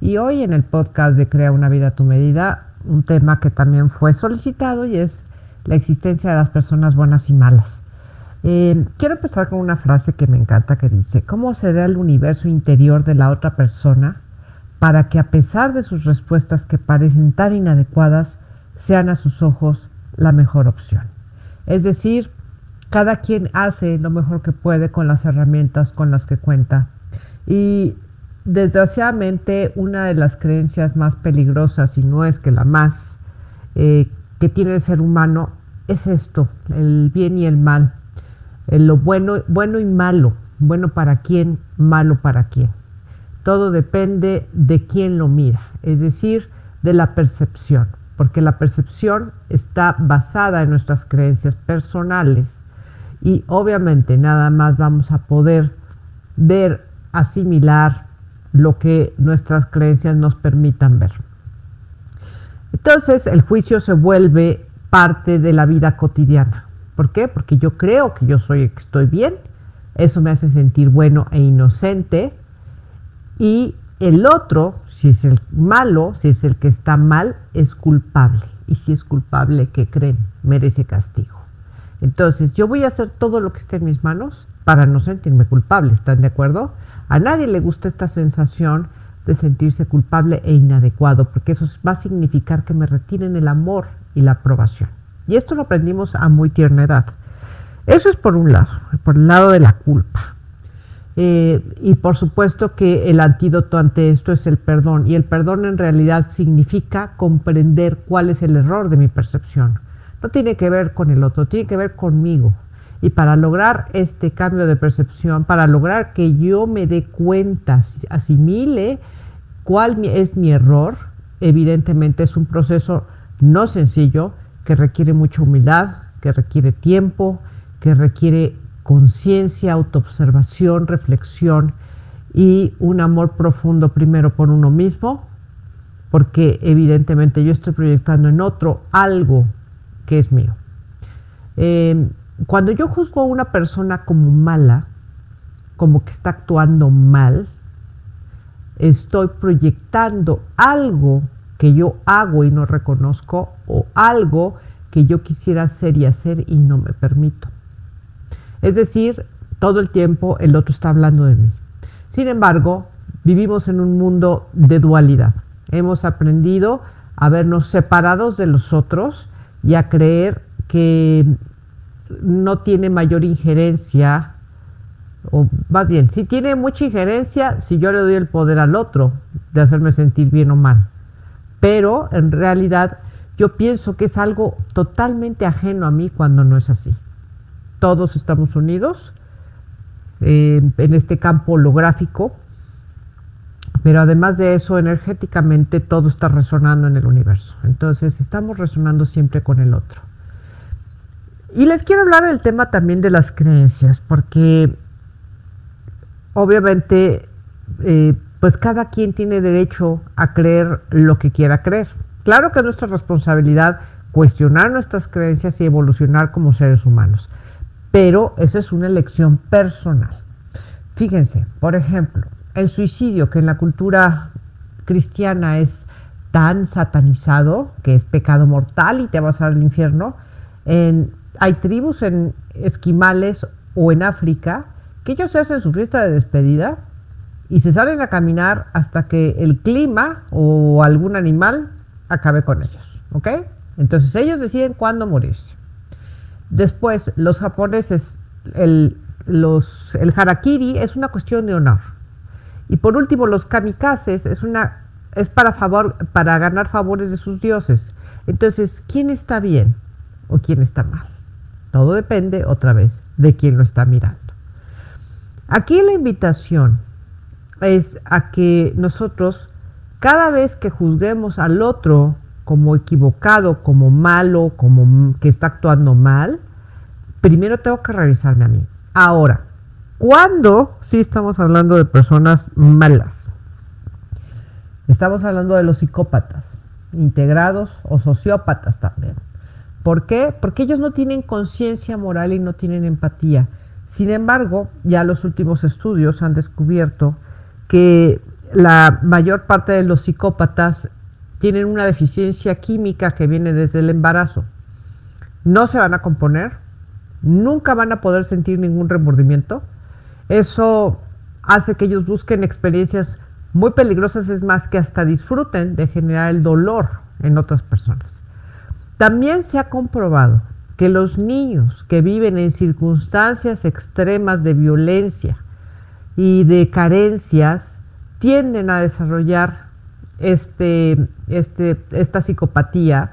Y hoy en el podcast de Crea una vida a tu medida, un tema que también fue solicitado y es la existencia de las personas buenas y malas. Eh, quiero empezar con una frase que me encanta que dice, ¿cómo será el universo interior de la otra persona para que a pesar de sus respuestas que parecen tan inadecuadas, sean a sus ojos la mejor opción? Es decir, cada quien hace lo mejor que puede con las herramientas con las que cuenta. Y desgraciadamente una de las creencias más peligrosas, y no es que la más, eh, que tiene el ser humano, es esto, el bien y el mal, lo bueno, bueno y malo, bueno para quién, malo para quién. Todo depende de quién lo mira, es decir, de la percepción, porque la percepción está basada en nuestras creencias personales y obviamente nada más vamos a poder ver, asimilar, lo que nuestras creencias nos permitan ver. Entonces el juicio se vuelve parte de la vida cotidiana. ¿Por qué? Porque yo creo que yo soy que estoy bien, eso me hace sentir bueno e inocente y el otro, si es el malo, si es el que está mal, es culpable. Y si es culpable, ¿qué creen? Merece castigo. Entonces, yo voy a hacer todo lo que esté en mis manos para no sentirme culpable, ¿están de acuerdo? A nadie le gusta esta sensación de sentirse culpable e inadecuado, porque eso va a significar que me retiren el amor y la aprobación. Y esto lo aprendimos a muy tierna edad. Eso es por un lado, por el lado de la culpa. Eh, y por supuesto que el antídoto ante esto es el perdón. Y el perdón en realidad significa comprender cuál es el error de mi percepción. No tiene que ver con el otro, tiene que ver conmigo. Y para lograr este cambio de percepción, para lograr que yo me dé cuenta, asimile cuál es mi error, evidentemente es un proceso no sencillo, que requiere mucha humildad, que requiere tiempo, que requiere conciencia, autoobservación, reflexión y un amor profundo primero por uno mismo, porque evidentemente yo estoy proyectando en otro algo que es mío. Eh, cuando yo juzgo a una persona como mala, como que está actuando mal, estoy proyectando algo que yo hago y no reconozco o algo que yo quisiera hacer y hacer y no me permito. Es decir, todo el tiempo el otro está hablando de mí. Sin embargo, vivimos en un mundo de dualidad. Hemos aprendido a vernos separados de los otros y a creer que no tiene mayor injerencia, o más bien, si tiene mucha injerencia, si yo le doy el poder al otro de hacerme sentir bien o mal. Pero en realidad yo pienso que es algo totalmente ajeno a mí cuando no es así. Todos estamos unidos eh, en este campo holográfico, pero además de eso, energéticamente todo está resonando en el universo. Entonces estamos resonando siempre con el otro. Y les quiero hablar del tema también de las creencias, porque obviamente eh, pues cada quien tiene derecho a creer lo que quiera creer. Claro que es nuestra responsabilidad cuestionar nuestras creencias y evolucionar como seres humanos, pero eso es una elección personal. Fíjense, por ejemplo, el suicidio, que en la cultura cristiana es tan satanizado, que es pecado mortal y te vas al infierno, en hay tribus en esquimales o en África que ellos hacen su fiesta de despedida y se salen a caminar hasta que el clima o algún animal acabe con ellos. ¿Ok? Entonces ellos deciden cuándo morirse. Después, los japoneses, el, los, el harakiri es una cuestión de honor. Y por último, los kamikazes es, una, es para, favor, para ganar favores de sus dioses. Entonces, ¿quién está bien o quién está mal? Todo depende, otra vez, de quién lo está mirando. Aquí la invitación es a que nosotros Cada vez que juzguemos al otro como equivocado, como malo, como que está actuando mal, primero tengo que revisarme a mí. Ahora, ¿cuándo sí estamos hablando de personas malas? Estamos hablando de los psicópatas, integrados o sociópatas también. ¿Por qué? Porque ellos no tienen conciencia moral y no tienen empatía. Sin embargo, ya los últimos estudios han descubierto que la mayor parte de los psicópatas tienen una deficiencia química que viene desde el embarazo. No se van a componer, nunca van a poder sentir ningún remordimiento. Eso hace que ellos busquen experiencias muy peligrosas, es más que hasta disfruten de generar el dolor en otras personas. También se ha comprobado que los niños que viven en circunstancias extremas de violencia y de carencias tienden a desarrollar este, este, esta psicopatía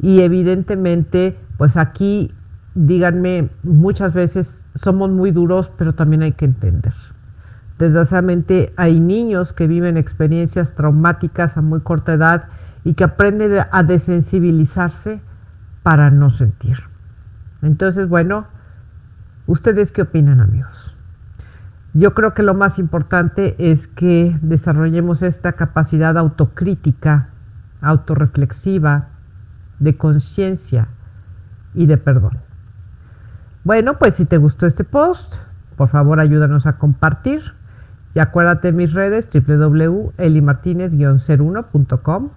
y evidentemente pues aquí díganme muchas veces somos muy duros pero también hay que entender. Desgraciadamente hay niños que viven experiencias traumáticas a muy corta edad y que aprenden a desensibilizarse para no sentir. Entonces, bueno, ¿ustedes qué opinan amigos? Yo creo que lo más importante es que desarrollemos esta capacidad autocrítica, autorreflexiva, de conciencia y de perdón. Bueno, pues si te gustó este post, por favor ayúdanos a compartir y acuérdate mis redes www.elimartinez-01.com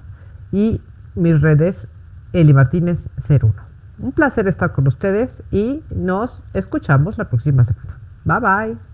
y mis redes elimartinez01. Un placer estar con ustedes y nos escuchamos la próxima semana. Bye bye.